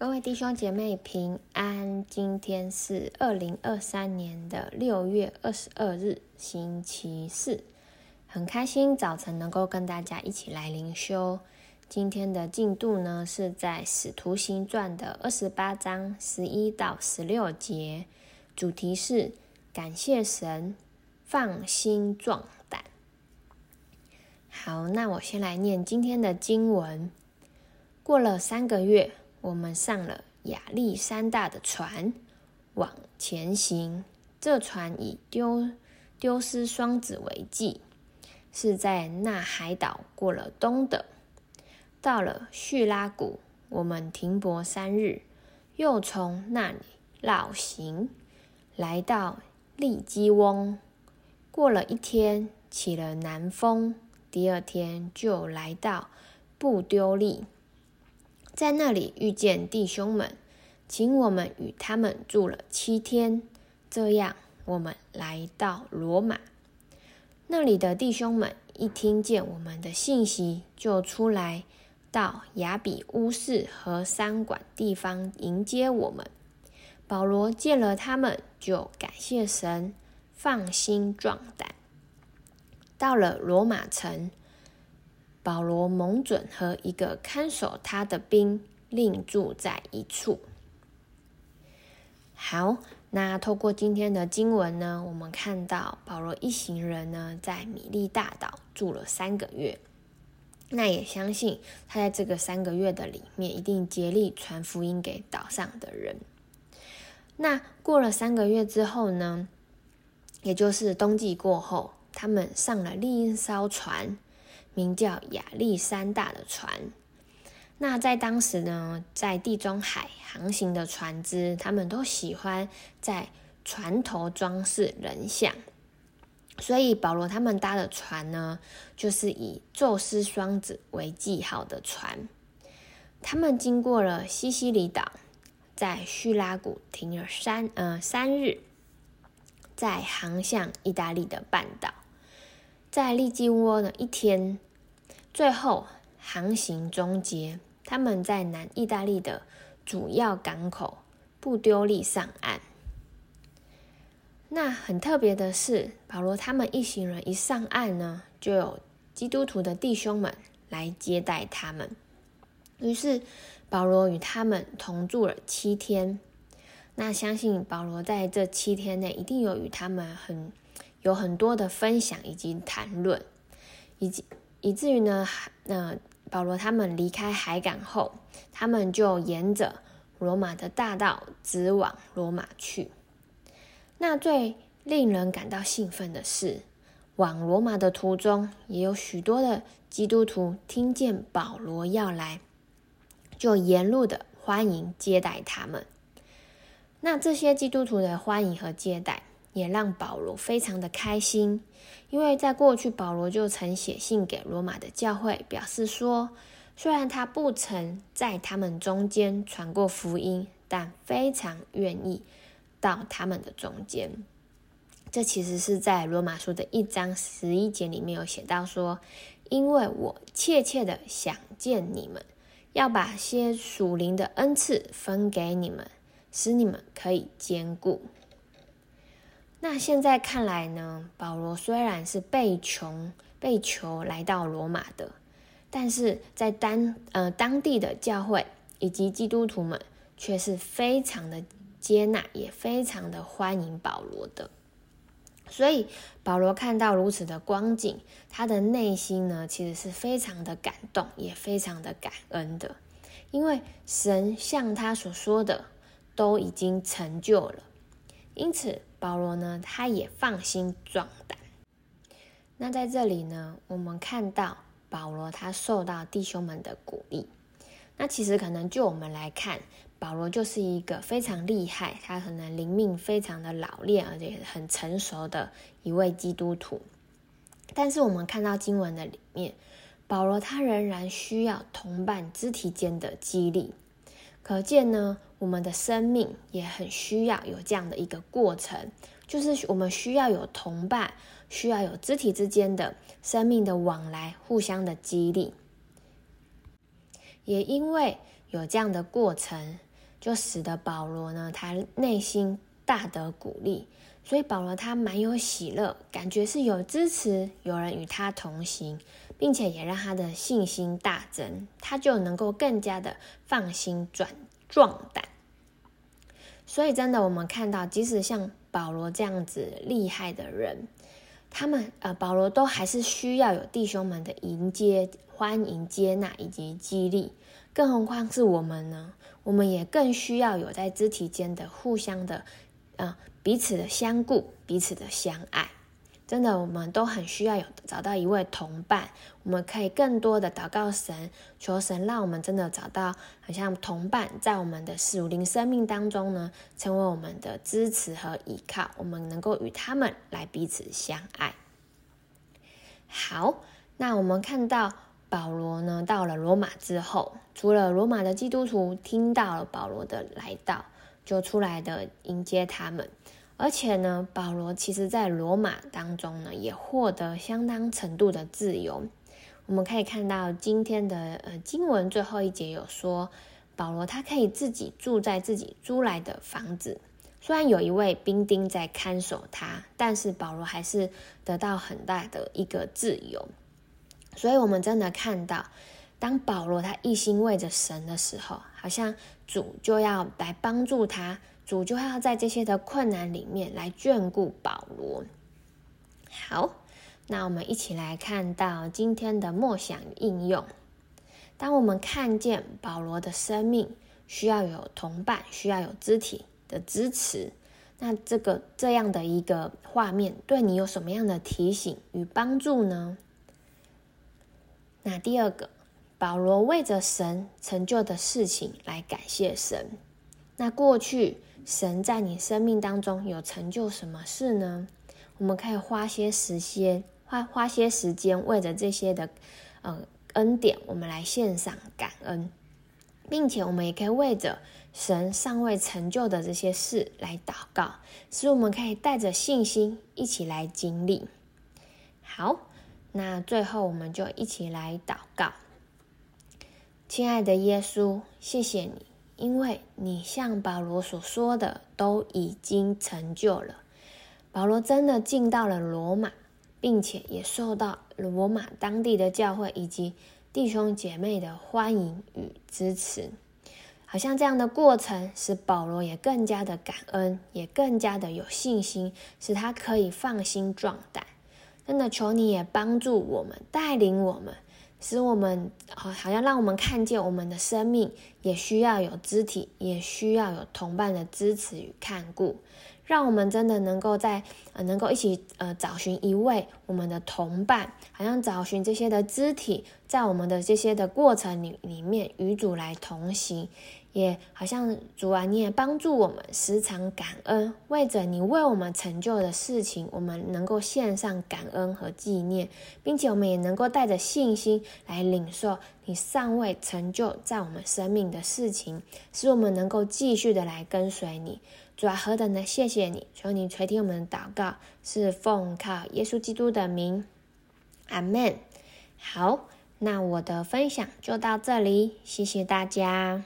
各位弟兄姐妹平安，今天是二零二三年的六月二十二日，星期四，很开心早晨能够跟大家一起来灵修。今天的进度呢是在《使徒行传》的二十八章十一到十六节，主题是感谢神，放心壮胆。好，那我先来念今天的经文。过了三个月。我们上了亚历山大的船，往前行。这船以丢丢失双子为记，是在那海岛过了冬的。到了叙拉古，我们停泊三日，又从那里绕行，来到利基翁。过了一天，起了南风，第二天就来到布丢利。在那里遇见弟兄们，请我们与他们住了七天。这样，我们来到罗马。那里的弟兄们一听见我们的信息，就出来到亚比乌市和三馆地方迎接我们。保罗见了他们，就感谢神，放心壮胆。到了罗马城。保罗蒙准和一个看守他的兵另住在一处。好，那透过今天的经文呢，我们看到保罗一行人呢，在米利大岛住了三个月。那也相信他在这个三个月的里面，一定竭力传福音给岛上的人。那过了三个月之后呢，也就是冬季过后，他们上了另一艘船。名叫亚历山大的船，那在当时呢，在地中海航行的船只，他们都喜欢在船头装饰人像，所以保罗他们搭的船呢，就是以宙斯双子为记号的船。他们经过了西西里岛，在叙拉古停了三呃三日，再航向意大利的半岛。在利基窝的一天，最后航行终结，他们在南意大利的主要港口布丢利上岸。那很特别的是，保罗他们一行人一上岸呢，就有基督徒的弟兄们来接待他们。于是保罗与他们同住了七天。那相信保罗在这七天内一定有与他们很。有很多的分享以及谈论，以及以至于呢，那保罗他们离开海港后，他们就沿着罗马的大道直往罗马去。那最令人感到兴奋的是，往罗马的途中，也有许多的基督徒听见保罗要来，就沿路的欢迎接待他们。那这些基督徒的欢迎和接待。也让保罗非常的开心，因为在过去，保罗就曾写信给罗马的教会，表示说，虽然他不曾在他们中间传过福音，但非常愿意到他们的中间。这其实是在罗马书的一章十一节里面有写到说，因为我切切的想见你们，要把些属灵的恩赐分给你们，使你们可以坚固。那现在看来呢，保罗虽然是被穷被囚来到罗马的，但是在当呃当地的教会以及基督徒们却是非常的接纳，也非常的欢迎保罗的。所以保罗看到如此的光景，他的内心呢其实是非常的感动，也非常的感恩的，因为神像他所说的都已经成就了，因此。保罗呢，他也放心壮胆。那在这里呢，我们看到保罗他受到弟兄们的鼓励。那其实可能就我们来看，保罗就是一个非常厉害，他可能灵命非常的老练，而且很成熟的一位基督徒。但是我们看到经文的里面，保罗他仍然需要同伴肢体间的激励。可见呢，我们的生命也很需要有这样的一个过程，就是我们需要有同伴，需要有肢体之间的生命的往来，互相的激励。也因为有这样的过程，就使得保罗呢，他内心大得鼓励。所以保罗他蛮有喜乐，感觉是有支持，有人与他同行，并且也让他的信心大增，他就能够更加的放心转壮胆。所以真的，我们看到，即使像保罗这样子厉害的人，他们呃，保罗都还是需要有弟兄们的迎接、欢迎、接纳以及激励，更何况是我们呢？我们也更需要有在肢体间的互相的。嗯，彼此的相顾，彼此的相爱，真的，我们都很需要有找到一位同伴。我们可以更多的祷告神，求神让我们真的找到好像同伴，在我们的属灵生命当中呢，成为我们的支持和依靠。我们能够与他们来彼此相爱。好，那我们看到保罗呢，到了罗马之后，除了罗马的基督徒听到了保罗的来到。就出来的迎接他们，而且呢，保罗其实在罗马当中呢，也获得相当程度的自由。我们可以看到今天的呃经文最后一节有说，保罗他可以自己住在自己租来的房子，虽然有一位兵丁在看守他，但是保罗还是得到很大的一个自由。所以，我们真的看到。当保罗他一心为着神的时候，好像主就要来帮助他，主就要在这些的困难里面来眷顾保罗。好，那我们一起来看到今天的默想应用。当我们看见保罗的生命需要有同伴，需要有肢体的支持，那这个这样的一个画面对你有什么样的提醒与帮助呢？那第二个。保罗为着神成就的事情来感谢神。那过去神在你生命当中有成就什么事呢？我们可以花些时间，花花些时间为着这些的呃恩典，我们来献上感恩，并且我们也可以为着神尚未成就的这些事来祷告，使我们可以带着信心一起来经历。好，那最后我们就一起来祷告。亲爱的耶稣，谢谢你，因为你像保罗所说的都已经成就了。保罗真的进到了罗马，并且也受到罗马当地的教会以及弟兄姐妹的欢迎与支持。好像这样的过程使保罗也更加的感恩，也更加的有信心，使他可以放心壮胆。真的求你也帮助我们，带领我们。使我们好，好像让我们看见我们的生命也需要有肢体，也需要有同伴的支持与看顾，让我们真的能够在呃，能够一起呃找寻一位我们的同伴，好像找寻这些的肢体，在我们的这些的过程里里面与主来同行。也好像主啊，你也帮助我们时常感恩，为着你为我们成就的事情，我们能够献上感恩和纪念，并且我们也能够带着信心来领受你尚未成就在我们生命的事情，使我们能够继续的来跟随你。主啊，何等的谢谢你！求你垂听我们的祷告，是奉靠耶稣基督的名，阿门。好，那我的分享就到这里，谢谢大家。